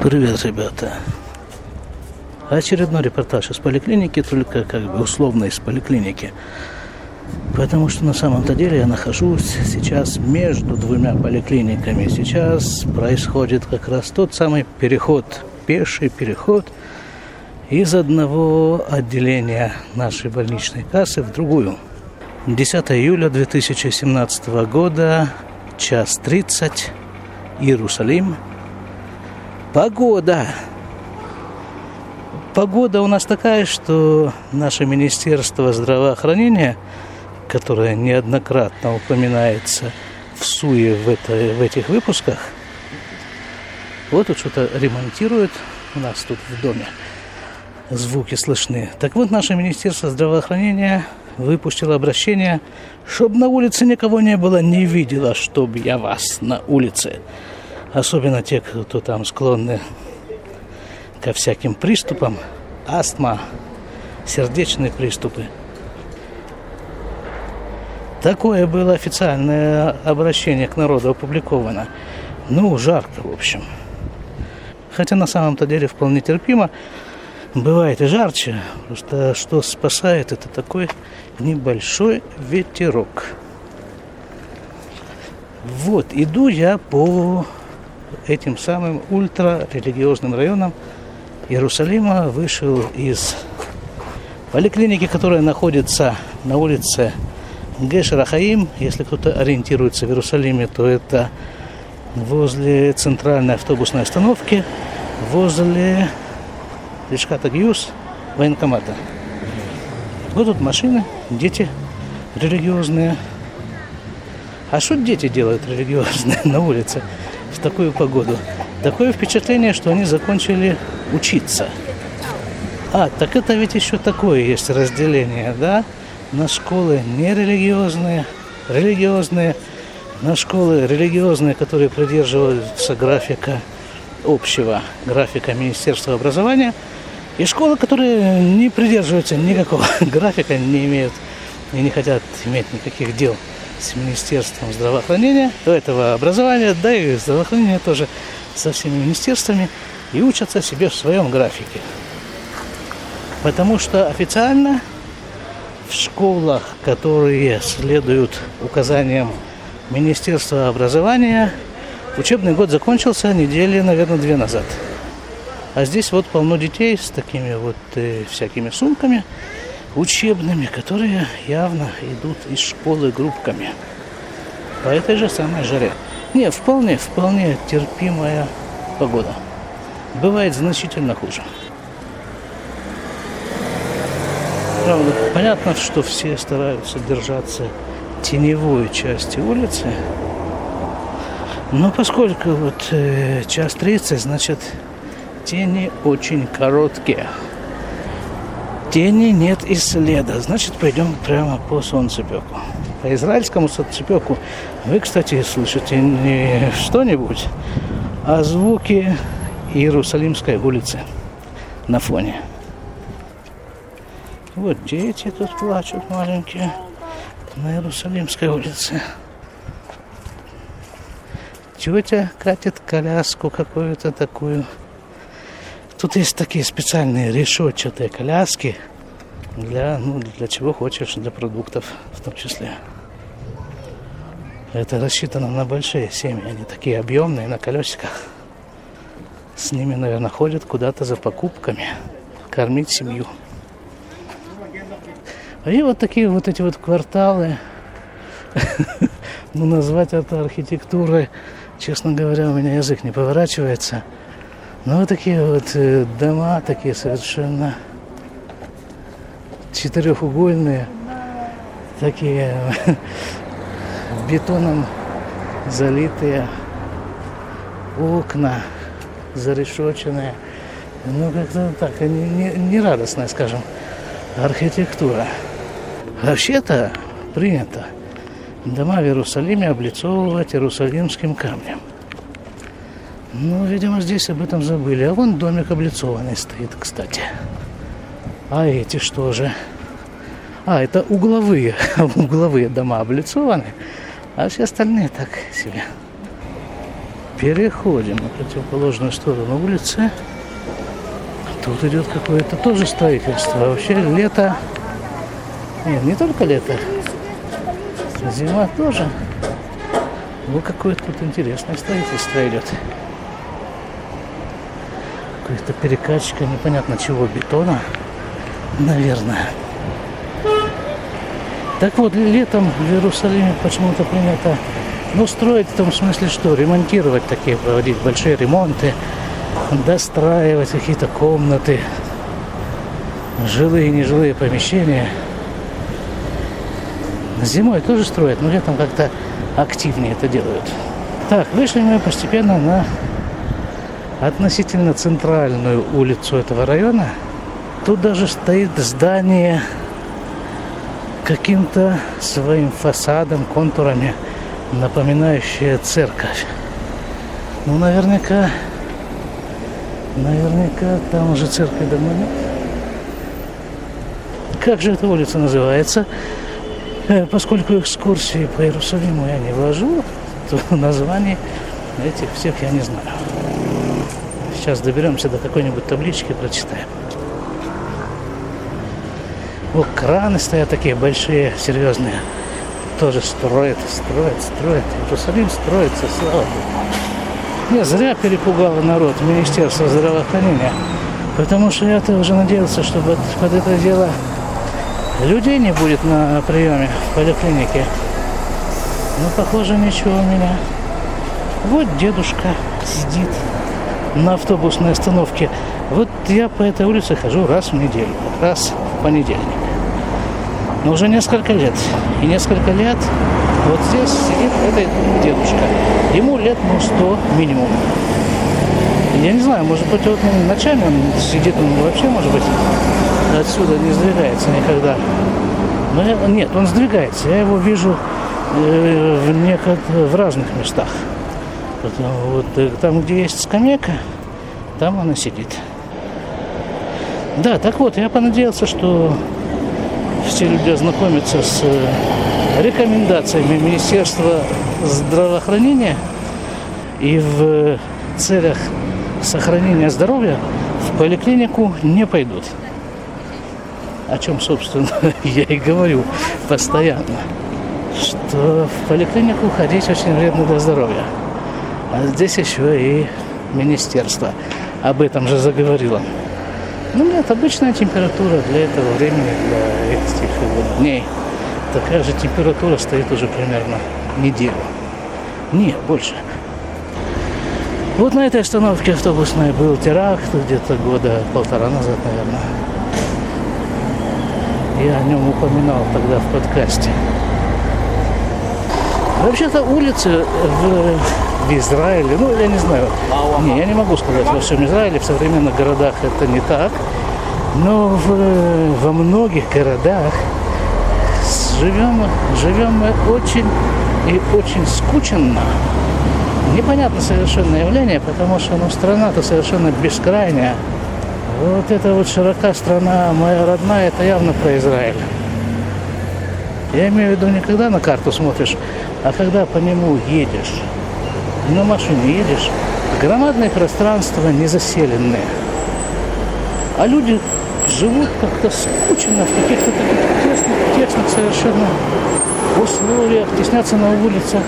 Привет, ребята. Очередной репортаж из поликлиники, только как бы условно из поликлиники. Потому что на самом-то деле я нахожусь сейчас между двумя поликлиниками. Сейчас происходит как раз тот самый переход, пеший переход из одного отделения нашей больничной кассы в другую. 10 июля 2017 года, час 30, Иерусалим. Погода! Погода у нас такая, что наше Министерство здравоохранения, которое неоднократно упоминается в СУЕ в, это, в этих выпусках, вот тут что-то ремонтирует у нас тут в доме. Звуки слышны. Так вот, наше Министерство здравоохранения выпустило обращение, чтобы на улице никого не было, не видела, чтобы я вас на улице. Особенно те, кто там склонны ко всяким приступам, астма, сердечные приступы. Такое было официальное обращение к народу опубликовано. Ну, жарко, в общем. Хотя на самом-то деле вполне терпимо. Бывает и жарче. Просто что спасает, это такой небольшой ветерок. Вот, иду я по этим самым ультрарелигиозным районам Иерусалима вышел из поликлиники, которая находится на улице Гешерахаим. Если кто-то ориентируется в Иерусалиме, то это возле центральной автобусной остановки, возле Лешката Гиус, военкомата. Вот тут машины, дети религиозные. А что дети делают религиозные на улице в такую погоду? Такое впечатление, что они закончили учиться. А, так это ведь еще такое есть разделение, да? На школы нерелигиозные, религиозные, на школы религиозные, которые придерживаются графика общего, графика Министерства образования, и школы, которые не придерживаются никакого графика, не имеют и не хотят иметь никаких дел с Министерством здравоохранения, этого образования, да и здравоохранения тоже со всеми министерствами и учатся себе в своем графике. Потому что официально в школах, которые следуют указаниям Министерства образования, учебный год закончился недели, наверное, две назад. А здесь вот полно детей с такими вот э, всякими сумками учебными, которые явно идут из школы группками. По этой же самой жаре. Нет, вполне, вполне терпимая погода. Бывает значительно хуже. Правда, понятно, что все стараются держаться теневой части улицы. Но поскольку вот э, час 30, значит, тени очень короткие. Тени нет и следа, значит, пойдем прямо по солнцепеку по израильскому соцепеку вы, кстати, слышите не что-нибудь, а звуки Иерусалимской улицы на фоне. Вот дети тут плачут маленькие на Иерусалимской улице. Тетя катит коляску какую-то такую. Тут есть такие специальные решетчатые коляски для, ну, для чего хочешь, для продуктов в том числе. Это рассчитано на большие семьи, они такие объемные, на колесиках. С ними, наверное, ходят куда-то за покупками, кормить семью. И вот такие вот эти вот кварталы, ну, назвать это архитектурой, честно говоря, у меня язык не поворачивается. Вот такие вот э, дома, такие совершенно четырехугольные, такие бетоном залитые окна, зарешоченные. Ну, как-то так, не, не радостная, скажем, архитектура. Вообще-то принято дома в Иерусалиме облицовывать иерусалимским камнем. Ну, видимо, здесь об этом забыли. А вон домик облицованный стоит, кстати. А эти что же? А, это угловые, угловые дома облицованы, а все остальные так себе. Переходим на противоположную сторону улицы. Тут идет какое-то тоже строительство. Вообще лето... Нет, не только лето. Зима тоже. Ну, какое-то тут интересное строительство идет. Какая-то перекачка непонятно чего бетона. Наверное. Так вот, летом в Иерусалиме почему-то принято, ну, строить в том смысле, что ремонтировать такие, проводить большие ремонты, достраивать какие-то комнаты, жилые и нежилые помещения. Зимой тоже строят, но летом как-то активнее это делают. Так, вышли мы постепенно на относительно центральную улицу этого района. Тут даже стоит здание каким-то своим фасадом, контурами, напоминающее церковь. Ну, наверняка Наверняка там уже церкви давно нет. Как же эта улица называется? Э, поскольку экскурсии по Иерусалиму я не вожу, то названий этих всех я не знаю. Сейчас доберемся до какой-нибудь таблички, прочитаем. Вот краны стоят такие большие, серьезные. Тоже строят, строят, строят. Иерусалим строится, слава Богу. Не, зря перепугало народ Министерство здравоохранения. Потому что я-то уже надеялся, что под, под это дело людей не будет на приеме в поликлинике. Но, похоже, ничего у меня. Вот дедушка сидит на автобусной остановке. Вот я по этой улице хожу раз в неделю, раз в понедельник. Но уже несколько лет. И несколько лет вот здесь сидит этот дедушка. Ему лет, ну, 100 минимум. Я не знаю, может быть, вот он ночами он сидит, он вообще, может быть, отсюда не сдвигается никогда. Но я, нет, он сдвигается. Я его вижу э, в, некот, в разных местах. Вот, вот э, там, где есть скамейка, там она сидит. Да, так вот, я понадеялся, что все люди ознакомятся с э, рекомендациями Министерства здравоохранения и в целях сохранения здоровья в поликлинику не пойдут. О чем, собственно, я и говорю постоянно. Что в поликлинику ходить очень вредно для здоровья. А здесь еще и министерство об этом же заговорило. Ну нет, обычная температура для этого времени, для этих вот дней – такая же температура стоит уже примерно неделю. Нет, больше. Вот на этой остановке автобусной был теракт где-то года полтора назад, наверное. Я о нем упоминал тогда в подкасте. Вообще-то улицы в, в Израиле, ну, я не знаю, не, я не могу сказать во всем Израиле, в современных городах это не так, но в, во многих городах живем, живем мы очень и очень скученно. Непонятно совершенно явление, потому что ну, страна-то совершенно бескрайняя. Вот эта вот широка страна, моя родная, это явно про Израиль. Я имею в виду не когда на карту смотришь, а когда по нему едешь. На машине едешь, громадное пространство незаселенное. А люди живут как-то скучно в каких-то таких тесных, тесных совершенно условиях, теснятся на улицах.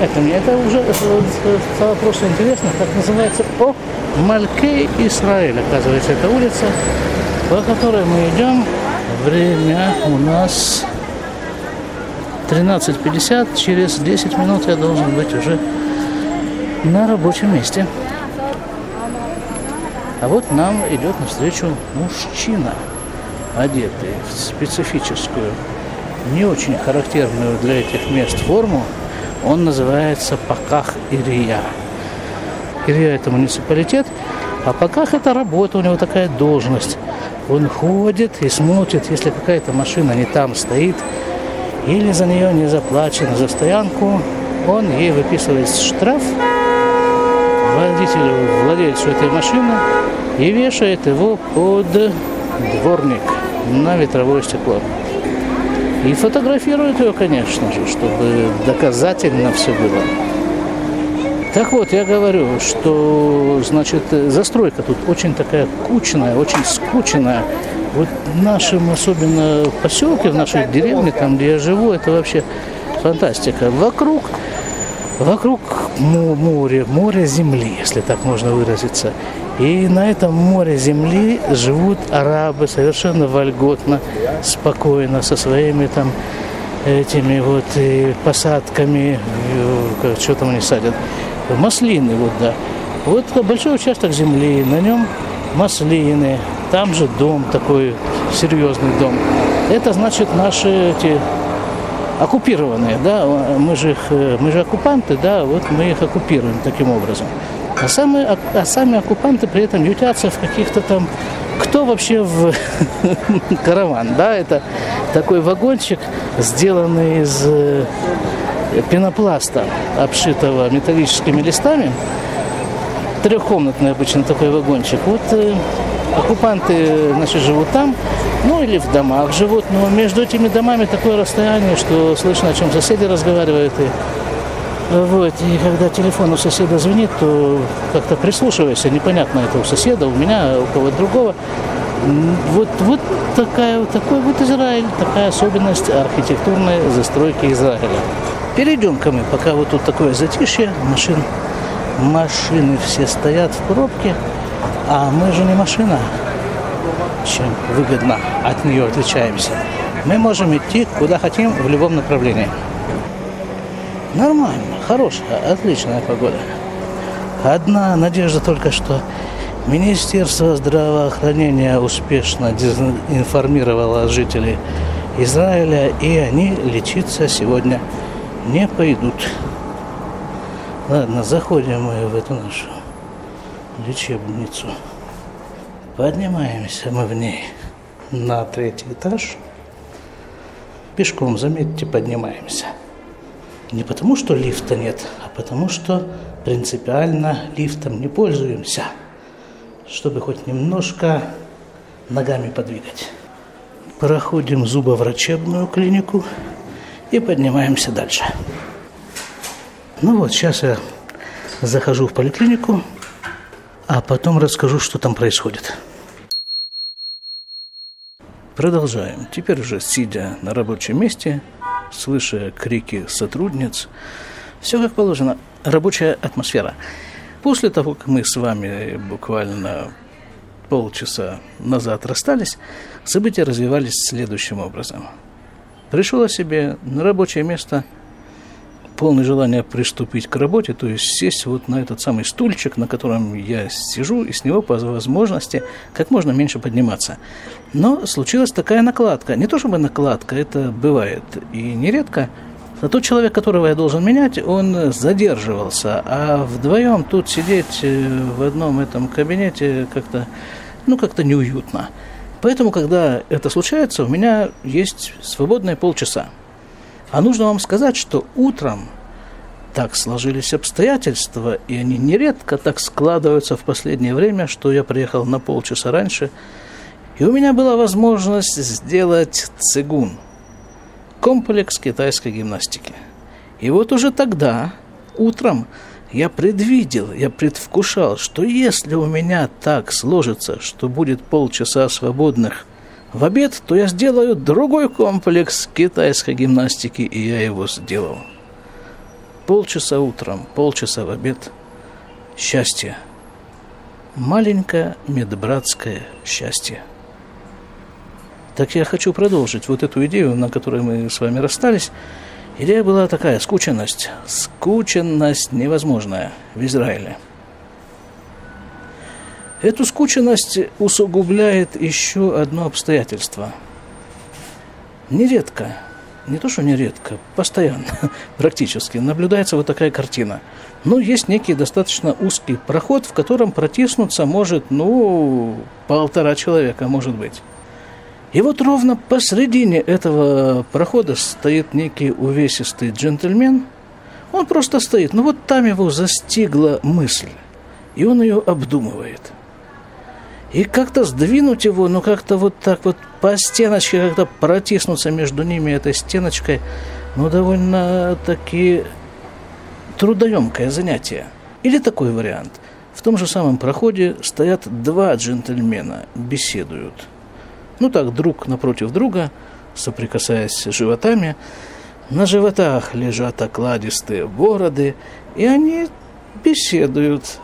Это мне это уже стало просто интересно, как называется О Малькей Израиль, оказывается, это улица, по которой мы идем. Время у нас 13.50, через 10 минут я должен быть уже на рабочем месте. А вот нам идет навстречу мужчина, одетый в специфическую, не очень характерную для этих мест форму. Он называется Паках Ирия. Ирия – это муниципалитет, а Паках – это работа, у него такая должность. Он ходит и смотрит, если какая-то машина не там стоит, или за нее не заплачено за стоянку, он ей выписывает штраф, водителю, владельцу этой машины, и вешает его под дворник на ветровое стекло. И фотографируют ее, конечно же, чтобы доказательно все было. Так вот, я говорю, что, значит, застройка тут очень такая кучная, очень скучная. Вот в нашем, особенно поселке, в нашей деревне, там, где я живу, это вообще фантастика. Вокруг, вокруг море, море земли, если так можно выразиться. И на этом море земли живут арабы совершенно вольготно, спокойно, со своими там этими вот и посадками, что там они садят, маслины, вот да. Вот большой участок земли, на нем маслины, там же дом такой, серьезный дом. Это значит наши эти оккупированные, да, мы же, их, мы же оккупанты, да, вот мы их оккупируем таким образом. А, самые, а сами оккупанты при этом ютятся в каких-то там... Кто вообще в караван, да, это такой вагончик, сделанный из э, пенопласта, обшитого металлическими листами. Трехкомнатный обычно такой вагончик. Вот э, оккупанты, значит, живут там, ну или в домах живут, но между этими домами такое расстояние, что слышно, о чем соседи разговаривают. И, вот, и когда телефон у соседа звонит, то как-то прислушивайся, непонятно это у соседа, у меня, у кого-то другого. Вот, вот такая, вот такой вот Израиль, такая особенность архитектурной застройки Израиля. Перейдем-ка мы, пока вот тут такое затишье, машин, машины все стоят в пробке, а мы же не машина, чем выгодно от нее отличаемся. Мы можем идти куда хотим в любом направлении. Нормально, хорошая, отличная погода. Одна надежда только, что Министерство здравоохранения успешно информировало жителей Израиля, и они лечиться сегодня не пойдут. Ладно, заходим мы в эту нашу лечебницу. Поднимаемся мы в ней на третий этаж. Пешком, заметьте, поднимаемся. Не потому, что лифта нет, а потому, что принципиально лифтом не пользуемся, чтобы хоть немножко ногами подвигать. Проходим зубоврачебную клинику и поднимаемся дальше. Ну вот, сейчас я захожу в поликлинику, а потом расскажу, что там происходит. Продолжаем. Теперь уже сидя на рабочем месте, слыша крики сотрудниц, все как положено, рабочая атмосфера. После того, как мы с вами буквально полчаса назад расстались, события развивались следующим образом. Пришел я себе на рабочее место – полное желание приступить к работе, то есть сесть вот на этот самый стульчик, на котором я сижу, и с него по возможности как можно меньше подниматься. Но случилась такая накладка. Не то чтобы накладка, это бывает и нередко, но тот человек, которого я должен менять, он задерживался, а вдвоем тут сидеть э, в одном этом кабинете как-то, ну, как-то неуютно. Поэтому, когда это случается, у меня есть свободные полчаса. А нужно вам сказать, что утром так сложились обстоятельства, и они нередко так складываются в последнее время, что я приехал на полчаса раньше, и у меня была возможность сделать цигун, комплекс китайской гимнастики. И вот уже тогда, утром, я предвидел, я предвкушал, что если у меня так сложится, что будет полчаса свободных в обед, то я сделаю другой комплекс китайской гимнастики, и я его сделал. Полчаса утром, полчаса в обед. Счастье. Маленькое медбратское счастье. Так я хочу продолжить вот эту идею, на которой мы с вами расстались. Идея была такая, скученность. Скученность невозможная в Израиле – Эту скученность усугубляет еще одно обстоятельство. Нередко, не то что нередко, постоянно, практически, наблюдается вот такая картина. Ну, есть некий достаточно узкий проход, в котором протиснуться может, ну, полтора человека, может быть. И вот ровно посредине этого прохода стоит некий увесистый джентльмен. Он просто стоит, ну вот там его застигла мысль, и он ее обдумывает – И как-то сдвинуть его, ну как-то вот так вот по стеночке, как-то протиснуться между ними этой стеночкой, ну довольно таки трудоемкое занятие. Или такой вариант. В том же самом проходе стоят два джентльмена, беседуют. Ну так, друг напротив друга, соприкасаясь животами. На животах лежат окладистые бороды, и они беседуют.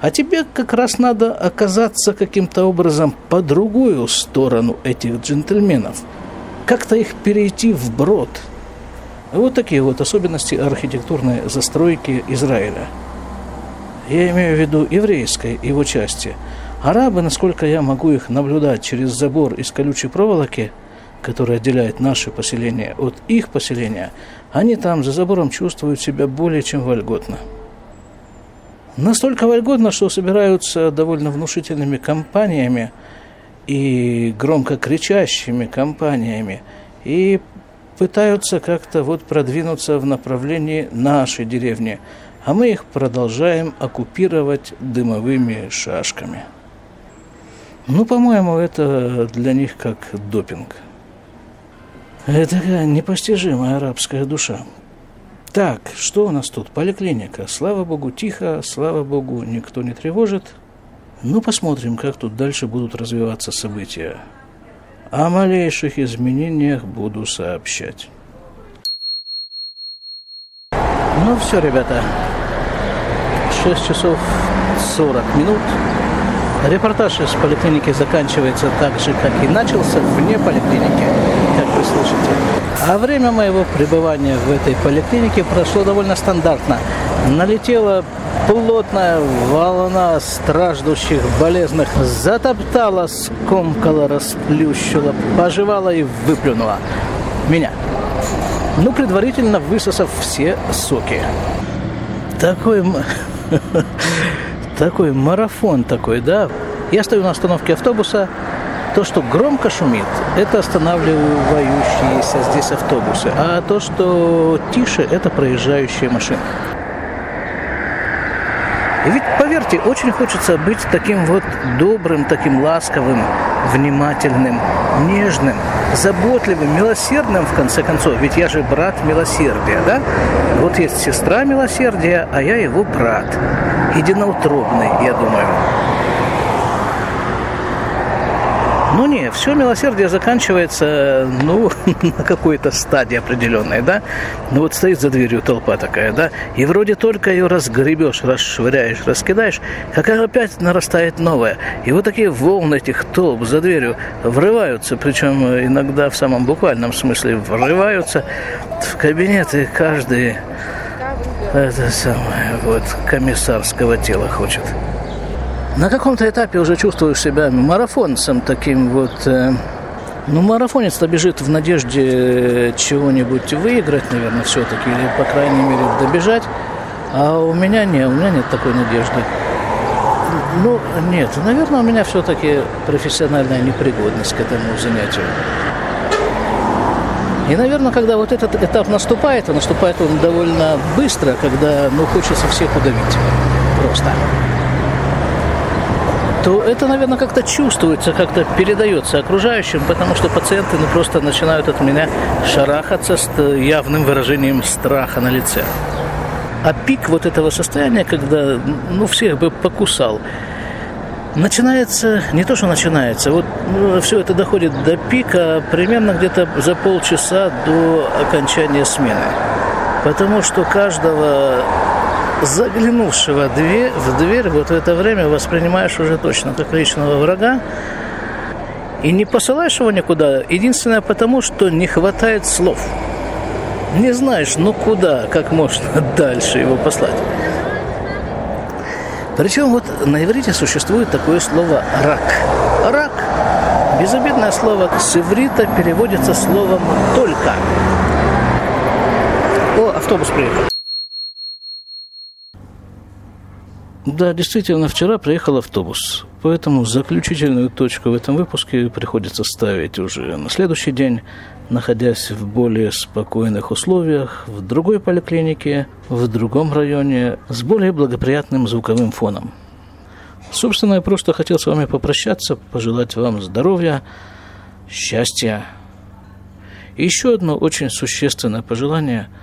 А тебе как раз надо оказаться каким-то образом по другую сторону этих джентльменов. Как-то их перейти вброд. Вот такие вот особенности архитектурной застройки Израиля – я имею в виду еврейской его части. Арабы, насколько я могу их наблюдать через забор из колючей проволоки, который отделяет наше поселение от их поселения, они там за забором чувствуют себя более чем вольготно. Настолько вольготно, что собираются довольно внушительными компаниями и громко кричащими компаниями и пытаются как-то вот продвинуться в направлении нашей деревни – а мы их продолжаем оккупировать дымовыми шашками. Ну, по-моему, это для них как допинг. Это непостижимая арабская душа. Так, что у нас тут? Поликлиника. Слава богу, тихо, слава богу, никто не тревожит. Ну, посмотрим, как тут дальше будут развиваться события. О малейших изменениях буду сообщать. Ну все, ребята, 6 часов 40 минут. Репортаж из поликлиники заканчивается так же, как и начался, вне поликлиники, как вы слышите. А время моего пребывания в этой поликлинике прошло довольно стандартно. Налетела плотная волна страждущих, болезных, затоптала, скомкала, расплющила, пожевала и выплюнула меня. Ну, предварительно высосав все соки. Такой такой марафон такой, да. Я стою на остановке автобуса, то, что громко шумит, это останавливающиеся здесь автобусы, а то, что тише, это проезжающие машины. И ведь, поверьте, очень хочется быть таким вот добрым, таким ласковым, внимательным, нежным, заботливым, милосердным, в конце концов. Ведь я же брат милосердия, да? Вот есть сестра милосердия, а я его брат. Единоутробный, я думаю. Ну не, все милосердие заканчивается, ну, на какой-то стадии определенной, да. Ну вот стоит за дверью толпа такая, да, и вроде только ее разгребешь, расшвыряешь, раскидаешь, как опять нарастает новая. И вот такие волны этих толп за дверью врываются, причем иногда в самом буквальном смысле врываются в кабинет, и каждый это самое вот комиссарского тела хочет. На каком-то этапе уже чувствуешь себя марафонцем таким вот. Э, ну, марафонец-то бежит в надежде чего-нибудь выиграть, наверное, все-таки, или, по крайней мере, добежать. А у меня нет, у меня нет такой надежды. Ну, нет, наверное, у меня все-таки профессиональная непригодность к этому занятию. И, наверное, когда вот этот этап наступает, а наступает он довольно быстро, когда, ну, хочется всех удавить просто то это, наверное, как-то чувствуется, как-то передается окружающим, потому что пациенты ну, просто начинают от меня шарахаться с явным выражением страха на лице. А пик вот этого состояния, когда ну, всех бы покусал, начинается, не то что начинается, вот ну, все это доходит до пика примерно где-то за полчаса до окончания смены. Потому что каждого заглянувшего в дверь вот в это время воспринимаешь уже точно как личного врага и не посылаешь его никуда, единственное потому, что не хватает слов. Не знаешь, ну куда, как можно дальше его послать. Причем вот на иврите существует такое слово «рак». «Рак» – безобидное слово с иврита переводится словом «только». О, автобус приехал. Да, действительно, вчера приехал автобус. Поэтому заключительную точку в этом выпуске приходится ставить уже на следующий день, находясь в более спокойных условиях, в другой поликлинике, в другом районе, с более благоприятным звуковым фоном. Собственно, я просто хотел с вами попрощаться, пожелать вам здоровья, счастья. И еще одно очень существенное пожелание –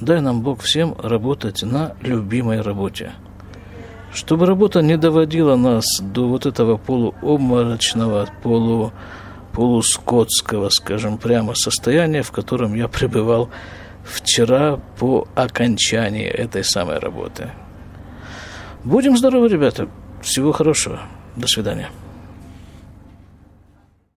дай нам Бог всем работать на любимой работе. Чтобы работа не доводила нас до вот этого полуобморочного, полу, полускотского, скажем прямо, состояния, в котором я пребывал вчера по окончании этой самой работы. Будем здоровы, ребята. Всего хорошего. До свидания.